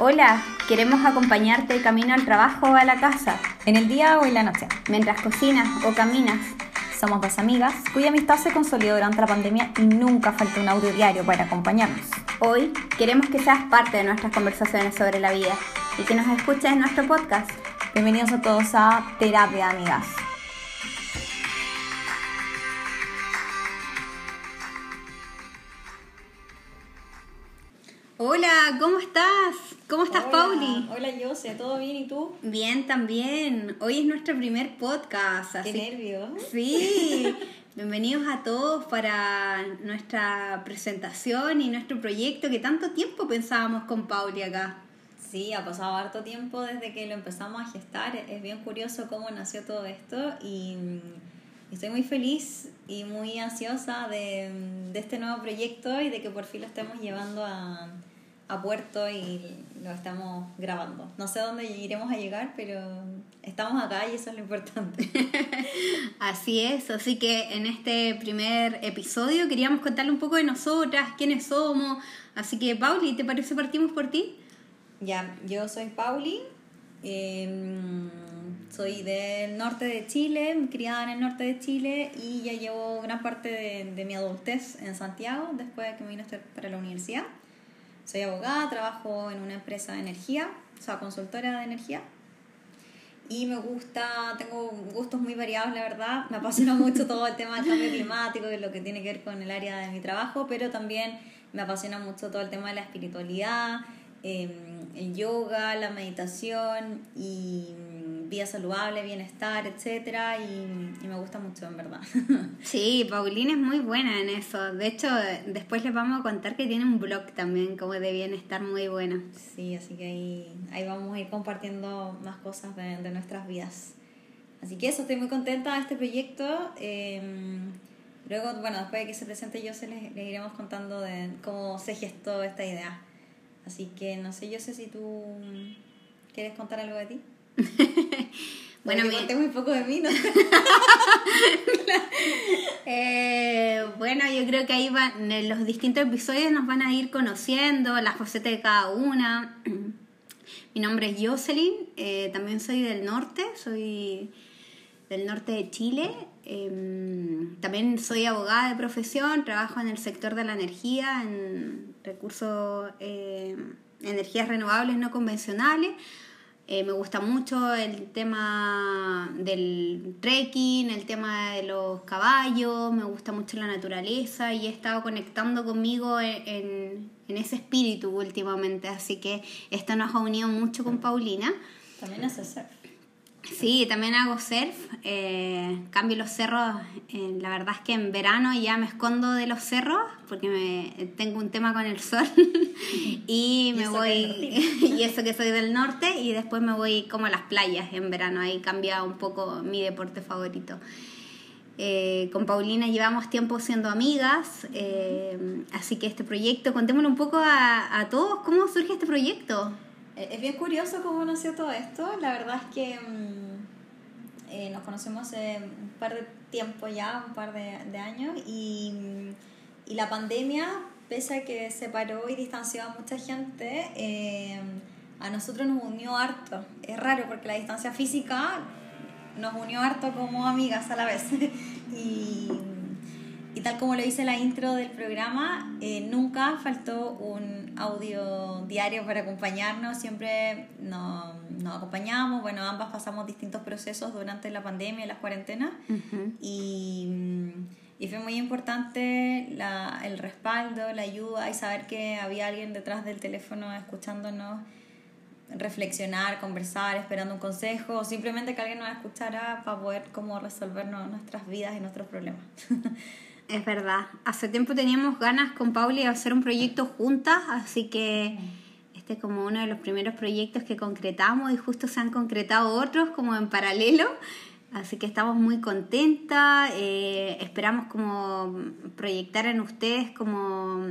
Hola, queremos acompañarte camino al trabajo o a la casa, en el día o en la noche, mientras cocinas o caminas. Somos dos amigas cuya amistad se consolidó durante la pandemia y nunca faltó un audio diario para acompañarnos. Hoy queremos que seas parte de nuestras conversaciones sobre la vida y que nos escuches en nuestro podcast. Bienvenidos a todos a Terapia Amigas. Hola, ¿cómo estás? ¿Cómo estás, Pauli? Hola, Jose, ¿todo bien y tú? Bien, también. Hoy es nuestro primer podcast. Qué nervios. Sí. Bienvenidos a todos para nuestra presentación y nuestro proyecto que tanto tiempo pensábamos con Pauli acá. Sí, ha pasado harto tiempo desde que lo empezamos a gestar. Es bien curioso cómo nació todo esto y estoy muy feliz y muy ansiosa de, de este nuevo proyecto y de que por fin lo estemos llevando a a puerto y lo estamos grabando. No sé dónde iremos a llegar, pero estamos acá y eso es lo importante. así es, así que en este primer episodio queríamos contarle un poco de nosotras, quiénes somos. Así que, Pauli, ¿te parece partimos por ti? Ya, yo soy Pauli, em, soy del norte de Chile, criada en el norte de Chile y ya llevo gran parte de, de mi adultez en Santiago después de que me vine a estar para la universidad. Soy abogada, trabajo en una empresa de energía, o sea, consultora de energía. Y me gusta, tengo gustos muy variados, la verdad. Me apasiona mucho todo el tema del cambio climático y lo que tiene que ver con el área de mi trabajo, pero también me apasiona mucho todo el tema de la espiritualidad, em, el yoga, la meditación y vida saludable, bienestar, etcétera, y, me gusta mucho, en verdad. Sí, Paulina es muy buena en eso. De hecho, después les vamos a contar que tiene un blog también como de bienestar muy bueno. Sí, así que ahí, ahí vamos a ir compartiendo más cosas de, de nuestras vidas. Así que eso, estoy muy contenta de este proyecto. Em, luego, bueno, después de que se presente yo, se les, les iremos contando de cómo se gestó esta idea. Así que no sé, yo sé si tú quieres contar algo de ti. bueno, me conté muy poco de mí, ¿no? eh, bueno, yo creo que ahí van, en los distintos episodios nos van a ir conociendo las facetas de cada una. Mi nombre es Jocelyn, eh, también soy del norte, soy del norte de Chile. Em, también soy abogada de profesión, trabajo en el sector de la energía, en recursos, eh, energías renovables no convencionales. Eh, me gusta mucho el tema del trekking, el tema de los caballos, me gusta mucho la naturaleza y he estado conectando conmigo en, en ese espíritu últimamente, así que esto nos ha unido mucho con Paulina. También hace surf. Sí, también hago surf, eh, cambio los cerros, eh, la verdad es que en verano ya me escondo de los cerros porque me, tengo un tema con el sol y me voy, y eso que soy del norte y después me voy como a las playas en verano, ahí cambia un poco mi deporte favorito. Eh, con Paulina llevamos tiempo siendo amigas, así que este proyecto, contémosle un poco a, a todos cómo surge este proyecto. Eh, es bien curioso cómo nació todo esto. La verdad es que mm, eh, nos conocemos hace un par de tiempo ya, un par de, años, y, mm, y, la pandemia, pese a que separó y distanció a mucha gente, eh, a nosotros nos unió harto. Es raro porque la distancia física nos unió harto como amigas a la vez. tal como lo dice la intro del programa, eh, nunca faltó un audio diario para acompañarnos, siempre nos, nos, acompañamos, bueno, ambas pasamos distintos procesos durante la pandemia y las cuarentenas. Y, y, fue muy importante la, el respaldo, la ayuda y saber que había alguien detrás del teléfono escuchándonos reflexionar, conversar, esperando un consejo, o simplemente que alguien nos escuchara para poder cómo resolver nuestras vidas y nuestros problemas. Es verdad. Hace tiempo teníamos ganas con Pauli de hacer un proyecto juntas, así que este es como uno de los primeros proyectos que concretamos y justo se han concretado otros como en paralelo. Así que estamos muy contentas, eh, esperamos como proyectar en ustedes como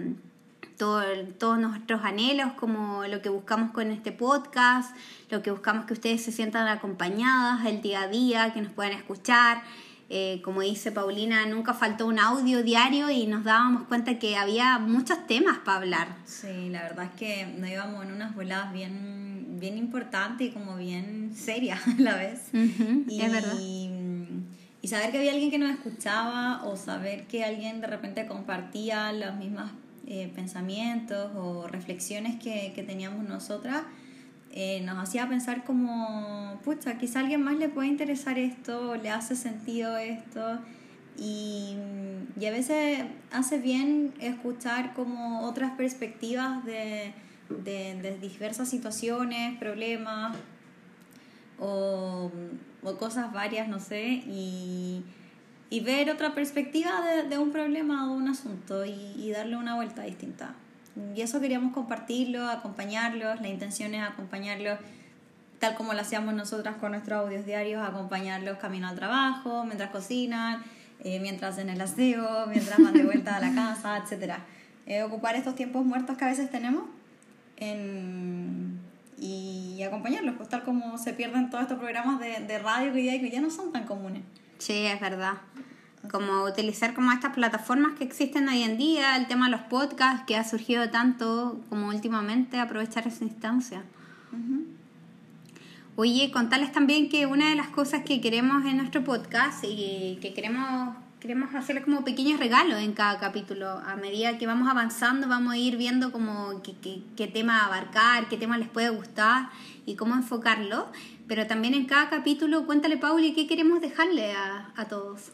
todo, todos nuestros anhelos, como lo que buscamos con este podcast, lo que buscamos que ustedes se sientan acompañadas el día a día, que nos puedan escuchar, Eh, como dice Paulina, nunca faltó un audio diario y nos dábamos cuenta que había muchos temas para hablar. Sí, la verdad es que nos íbamos en unas voladas bien, bien importantes y como bien serias a la vez. y, es verdad. Y saber que había alguien que nos escuchaba o saber que alguien de repente compartía los mismos eh, pensamientos o reflexiones que, que teníamos nosotras eh, nos hacía pensar como, pucha, quizá a alguien más le puede interesar esto, le hace sentido esto. Y, y, a veces hace bien escuchar como otras perspectivas de, de, de diversas situaciones, problemas o, o, cosas varias, no sé, y, y ver otra perspectiva de, un problema o un asunto y darle una vuelta distinta. Y eso queríamos compartirlo, acompañarlos. La intención es acompañarlos tal como lo hacíamos nosotras con nuestros audios diarios, acompañarlos camino al trabajo, mientras cocinan, eh, mientras en el aseo, mientras van de vuelta a la casa, etc. Eh, ocupar estos tiempos muertos que a veces tenemos en, y acompañarlos, pues tal como se pierden todos estos programas de, de radio que ya, que ya no son tan comunes. Sí, es verdad como utilizar como estas plataformas que existen hoy en día, el tema de los podcasts que ha surgido tanto como últimamente, aprovechar esa instancia. Oye, contarles también que una de las cosas que queremos en nuestro podcast y que queremos queremos hacerles como pequeños regalos en cada capítulo. A medida que vamos avanzando, vamos a ir viendo como qué, qué, qué tema abarcar, qué tema les puede gustar y cómo enfocarlo. Pero también en cada capítulo, cuéntale, Pauli, qué queremos dejarle a, a todos.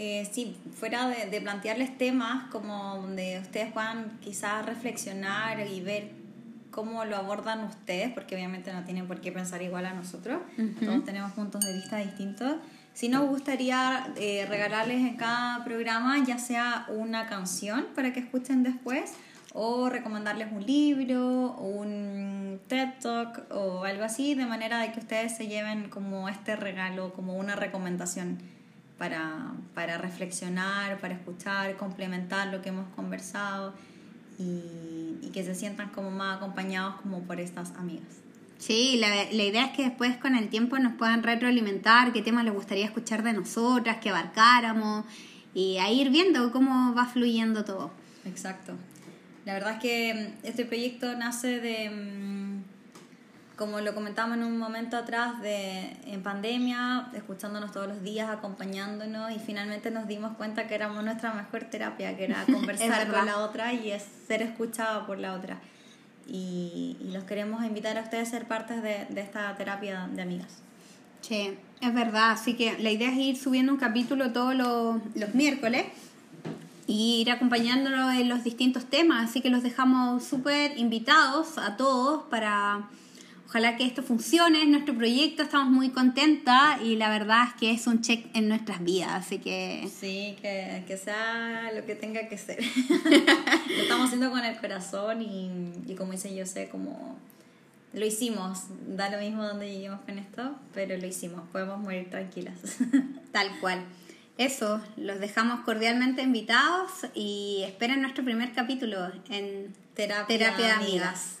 Eh, sí, fuera de, de, plantearles temas como donde ustedes puedan quizás reflexionar y ver cómo lo abordan ustedes, porque obviamente no tienen por qué pensar igual a nosotros, uh -huh. todos tenemos puntos de vista distintos. Sí nos gustaría eh, regalarles en cada programa ya sea una canción para que escuchen después o recomendarles un libro, un TED Talk o algo así, de manera de que ustedes se lleven como este regalo, como una recomendación para, para reflexionar, para escuchar, complementar lo que hemos conversado y, y, que se sientan como más acompañados como por estas amigas. Sí, la, la idea es que después con el tiempo nos puedan retroalimentar qué temas les gustaría escuchar de nosotras, que abarcáramos y a ir viendo cómo va fluyendo todo. Exacto. La verdad es que este proyecto nace de como lo comentamos en un momento atrás de en pandemia, escuchándonos todos los días, acompañándonos y finalmente nos dimos cuenta que éramos nuestra mejor terapia, que era conversar con la otra y es ser escuchado por la otra. Y, y, los queremos invitar a ustedes a ser parte de, de esta terapia de amigas. Sí, es verdad, así que la idea es ir subiendo un capítulo todos los, los miércoles y ir acompañándonos en los distintos temas, así que los dejamos súper invitados a todos para Ojalá que esto funcione, en nuestro proyecto estamos muy contentas y la verdad es que es un check en nuestras vidas, así que... Sí, que, que sea lo que tenga que ser. lo estamos haciendo con el corazón y, y como dice yo sé, como lo hicimos, da lo mismo donde lleguemos con esto, pero lo hicimos, podemos morir tranquilas. Tal cual. Eso, los dejamos cordialmente invitados y esperen nuestro primer capítulo en Terapia, Terapia amigas.